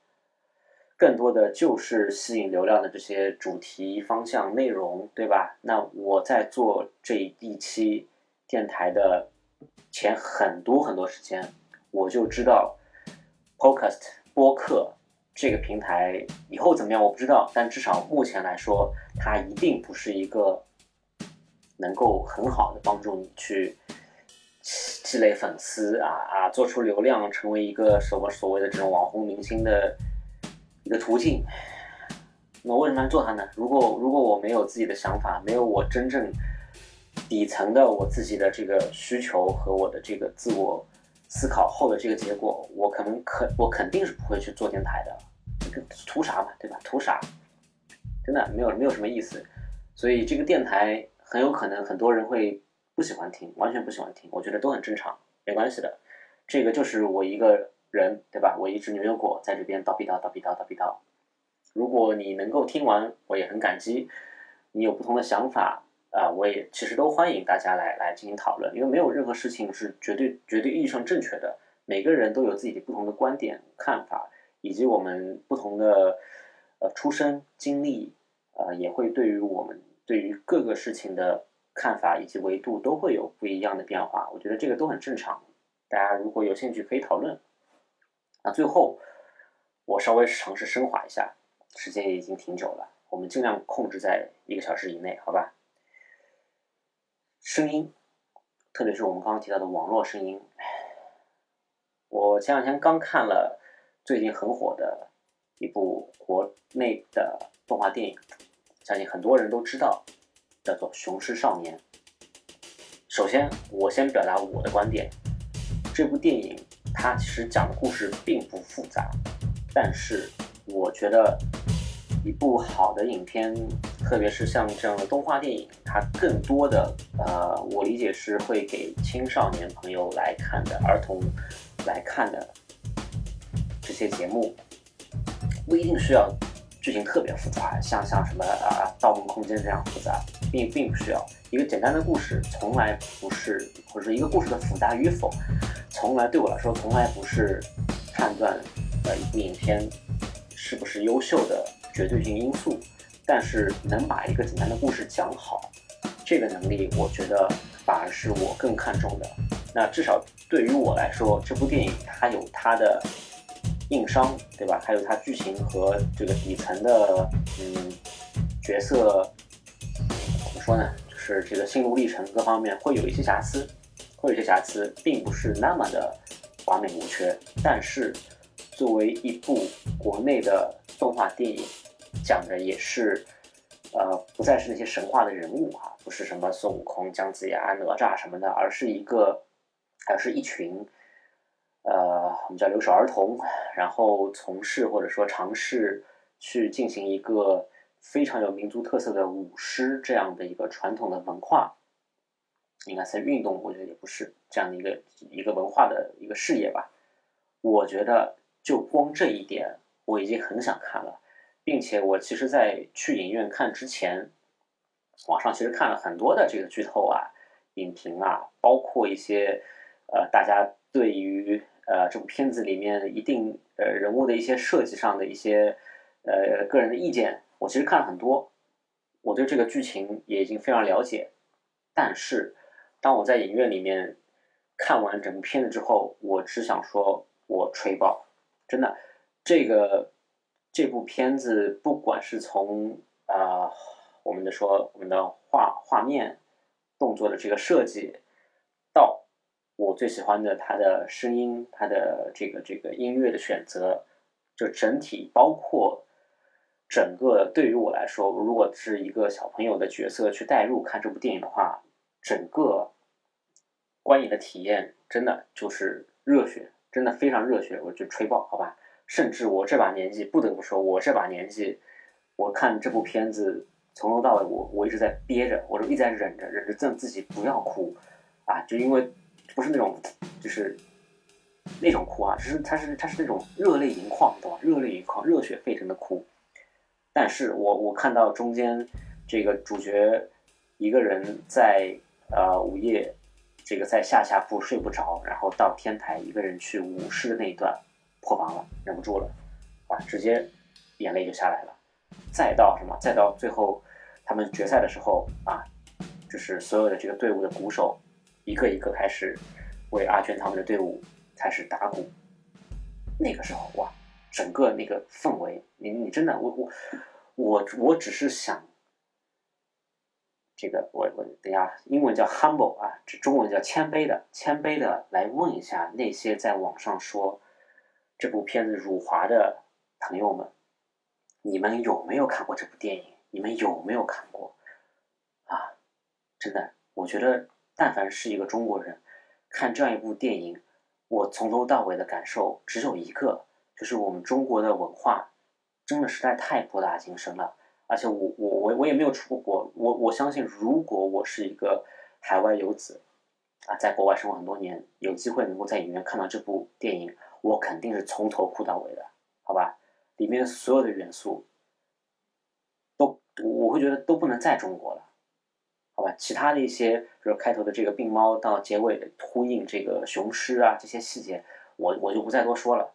更多的就是吸引流量的这些主题方向内容，对吧？那我在做这一期电台的前很多很多时间，我就知道，Podcast 播客。这个平台以后怎么样我不知道，但至少目前来说，它一定不是一个能够很好的帮助你去积累粉丝啊啊，做出流量，成为一个什么所谓的这种网红明星的一个途径。那为什么要做它呢？如果如果我没有自己的想法，没有我真正底层的我自己的这个需求和我的这个自我思考后的这个结果，我可能肯我肯定是不会去做电台的。图啥嘛，对吧？图啥？真的没有没有什么意思，所以这个电台很有可能很多人会不喜欢听，完全不喜欢听，我觉得都很正常，没关系的。这个就是我一个人，对吧？我一只牛油果在这边叨逼叨叨逼叨叨逼叨。如果你能够听完，我也很感激。你有不同的想法啊，我也其实都欢迎大家来来进行讨论，因为没有任何事情是绝对绝对意义上正确的，每个人都有自己的不同的观点看法。以及我们不同的呃出身经历，呃，也会对于我们对于各个事情的看法以及维度都会有不一样的变化。我觉得这个都很正常。大家如果有兴趣可以讨论。那最后我稍微尝试升华一下，时间也已经挺久了，我们尽量控制在一个小时以内，好吧？声音，特别是我们刚刚提到的网络声音，我前两天刚看了。最近很火的一部国内的动画电影，相信很多人都知道，叫做《雄狮少年》。首先，我先表达我的观点：这部电影它其实讲的故事并不复杂，但是我觉得一部好的影片，特别是像这样的动画电影，它更多的呃，我理解是会给青少年朋友来看的，儿童来看的。这些节目不一定需要剧情特别复杂，像像什么啊《盗梦空间》这样复杂，并并不需要一个简单的故事，从来不是或者说一个故事的复杂与否，从来对我来说从来不是判断呃一部影片是不是优秀的绝对性因素。但是能把一个简单的故事讲好，这个能力我觉得反而是我更看重的。那至少对于我来说，这部电影它有它的。硬伤，对吧？还有它剧情和这个底层的，嗯，角色怎么说呢？就是这个心路历程各方面会有一些瑕疵，会有一些瑕疵，并不是那么的完美无缺。但是，作为一部国内的动画电影，讲的也是，呃，不再是那些神话的人物啊，不是什么孙悟空、姜子牙、哪吒什么的，而是一个，而是一群。呃，我们叫留守儿童，然后从事或者说尝试去进行一个非常有民族特色的舞狮这样的一个传统的文化，应该是运动，我觉得也不是这样的一个一个文化的一个事业吧。我觉得就光这一点，我已经很想看了，并且我其实，在去影院看之前，网上其实看了很多的这个剧透啊、影评啊，包括一些呃大家对于呃这部片子里面一定呃人物的一些设计上的一些呃个人的意见。我其实看了很多，我对这个剧情也已经非常了解，但是当我在影院里面看完整部片子之后，我只想说，我吹爆，真的，这个这部片子不管是从啊我们的说我们的画画面、动作的这个设计，到我最喜欢的它的声音、它的这个这个音乐的选择，就整体包括。整个对于我来说，如果是一个小朋友的角色去代入看这部电影的话，整个观影的体验真的就是热血，真的非常热血，我就吹爆，好吧？甚至我这把年纪，不得不说，我这把年纪，我看这部片子从头到尾，我我一直在憋着，我就一直在忍着，忍着自自己不要哭啊，就因为不是那种就是那种哭啊，只是他是他是那种热泪盈眶，懂吧？热泪盈眶，热血沸腾的哭。但是我我看到中间这个主角一个人在呃午夜这个在下下铺睡不着，然后到天台一个人去舞狮的那一段破防了，忍不住了，啊，直接眼泪就下来了。再到什么？再到最后他们决赛的时候啊，就是所有的这个队伍的鼓手一个一个开始为阿娟他们的队伍开始打鼓，那个时候哇！整个那个氛围，你你真的，我我我我只是想，这个我我等一下，英文叫 humble 啊，这中文叫谦卑的，谦卑的来问一下那些在网上说这部片子辱华的朋友们，你们有没有看过这部电影？你们有没有看过？啊，真的，我觉得但凡是一个中国人看这样一部电影，我从头到尾的感受只有一个。就是我们中国的文化，真的实在太博大精深了。而且我我我我也没有出过国，我我相信，如果我是一个海外游子，啊，在国外生活很多年，有机会能够在影院看到这部电影，我肯定是从头哭到尾的，好吧？里面所有的元素，都我会觉得都不能在中国了，好吧？其他的一些，比如开头的这个病猫到结尾呼应这个雄狮啊，这些细节，我我就不再多说了。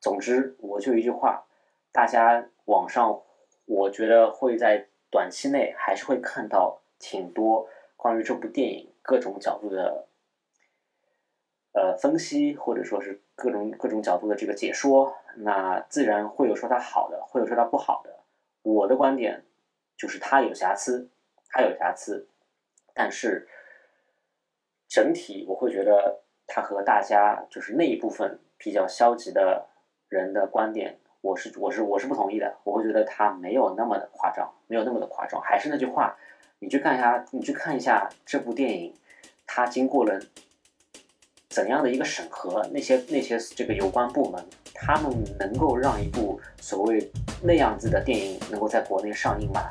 总之，我就一句话，大家网上，我觉得会在短期内还是会看到挺多关于这部电影各种角度的，呃分析，或者说是各种各种角度的这个解说。那自然会有说它好的，会有说它不好的。我的观点就是它有瑕疵，它有瑕疵，但是整体我会觉得它和大家就是那一部分比较消极的。人的观点，我是我是我是不同意的。我会觉得他没有那么的夸张，没有那么的夸张。还是那句话，你去看一下，你去看一下这部电影，它经过了怎样的一个审核？那些那些这个有关部门，他们能够让一部所谓那样子的电影能够在国内上映吗？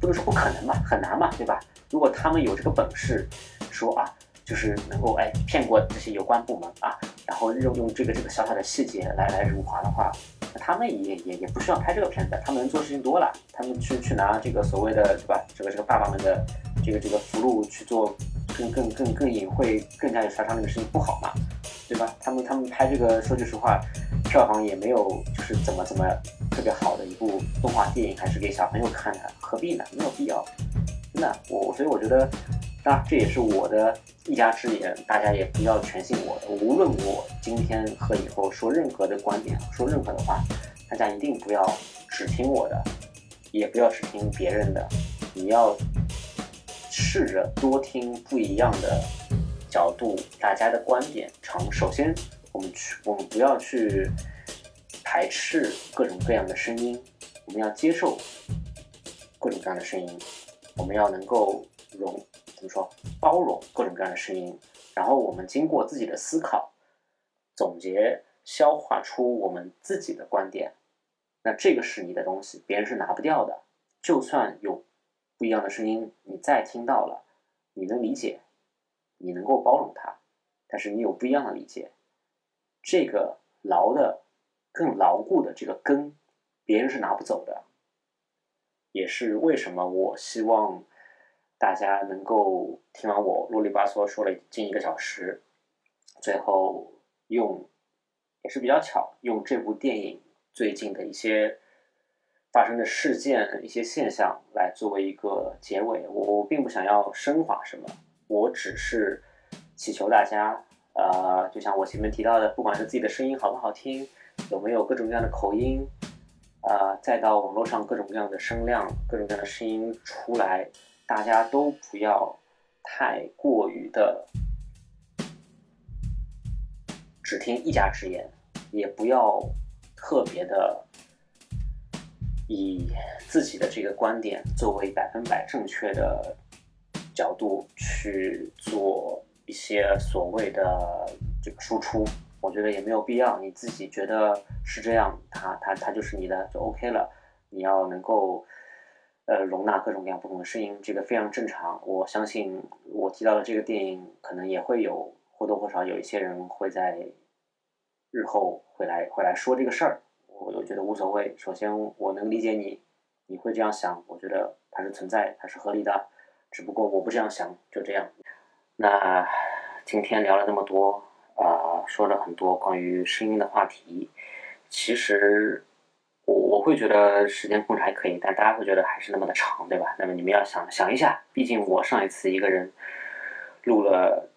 不能说不可能吧，很难嘛，对吧？如果他们有这个本事，说啊，就是能够哎骗过这些有关部门啊。然后用用这个这个小小的细节来来辱华的话，那他们也也也不需要拍这个片子，他们能做事情多了，他们去去拿这个所谓的对吧？这个这个爸爸们的这个这个福禄去做更更更更隐晦、更加有杀伤力的事情不好嘛？对吧？他们他们拍这个说句实话，票房也没有就是怎么怎么特别好的一部动画电影，还是给小朋友看的，何必呢？没有必要，真的，我所以我觉得。当然，这也是我的一家之言，大家也不要全信我的。无论我今天和以后说任何的观点，说任何的话，大家一定不要只听我的，也不要只听别人的。你要试着多听不一样的角度，大家的观点。从首先，我们去，我们不要去排斥各种各样的声音，我们要接受各种各样的声音，我们要能够容。怎么说？包容各种各样的声音，然后我们经过自己的思考、总结、消化出我们自己的观点，那这个是你的东西，别人是拿不掉的。就算有不一样的声音，你再听到了，你能理解，你能够包容它，但是你有不一样的理解，这个牢的、更牢固的这个根，别人是拿不走的。也是为什么我希望大家能够听完我啰里吧嗦说了近一个小时，最后用也是比较巧，用这部电影最近的一些发生的事件、一些现象来作为一个结尾。我并不想要升华什么，我只是祈求大家，呃，就像我前面提到的，不管是自己的声音好不好听，有没有各种各样的口音。啊，再到网络上各种各样的声量、各种各样的声音出来，大家都不要太过于的只听一家之言，也不要特别的以自己的这个观点作为百分百正确的角度去做一些所谓的这个输出。我觉得也没有必要，你自己觉得是这样，它它它就是你的，就 OK 了。你要能够，呃，容纳各种各样不同的声音，这个非常正常。我相信我提到的这个电影，可能也会有或多或少有一些人会在日后会来会来说这个事儿。我都觉得无所谓。首先，我能理解你，你会这样想，我觉得它是存在，它是合理的。只不过我不这样想，就这样。那今天聊了那么多。啊，说了很多关于声音的话题，其实我我会觉得时间控制还可以，但大家会觉得还是那么的长，对吧？那么你们要想想一下，毕竟我上一次一个人录了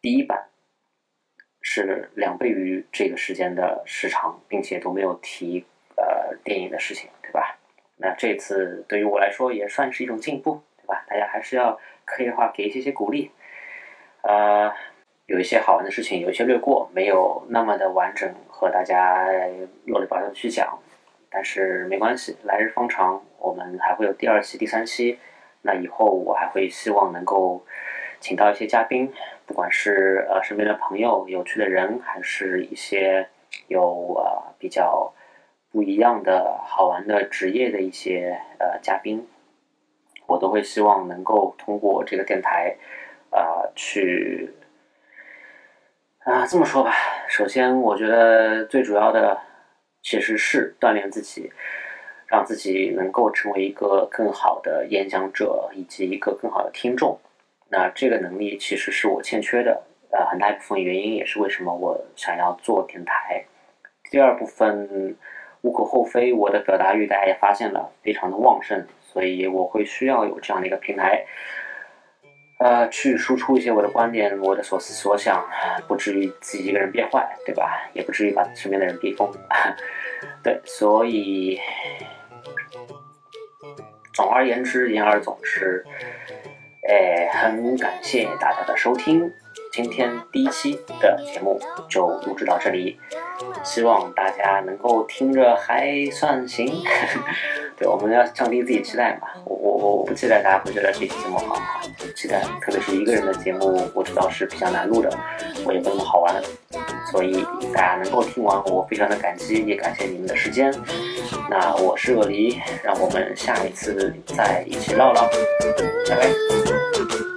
第一版，是两倍于这个时间的时长，并且都没有提呃电影的事情，对吧？那这次对于我来说也算是一种进步，对吧？大家还是要可以的话给一些些鼓励，呃。有一些好玩的事情，有一些略过，没有那么的完整和大家啰里吧嗦去讲，但是没关系，来日方长，我们还会有第二期、第三期。那以后我还会希望能够请到一些嘉宾，不管是呃身边的朋友、有趣的人，还是一些有呃比较不一样的好玩的职业的一些呃嘉宾，我都会希望能够通过这个电台啊去。啊，这么说吧，首先我觉得最主要的其实是锻炼自己，让自己能够成为一个更好的演讲者以及一个更好的听众。那这个能力其实是我欠缺的，呃，很大一部分原因也是为什么我想要做电台。第二部分无可厚非，我的表达欲大家也发现了非常的旺盛，所以我会需要有这样的一个平台。呃，去输出一些我的观点，我的所思所想，不至于自己一个人憋坏，对吧？也不至于把身边的人逼疯。(laughs) 对，所以，总而言之，言而总之，哎，很感谢大家的收听。今天第一期的节目就录制到这里，希望大家能够听着还算行。(laughs) 对，我们要降低自己期待嘛。我我我不期待大家会觉得这期节目好，期待特别是一个人的节目，我知道是比较难录的，我也不那么好玩。所以大家能够听完，我非常的感激，也感谢你们的时间。那我是鳄梨，让我们下一次再一起唠唠，拜拜。Woo!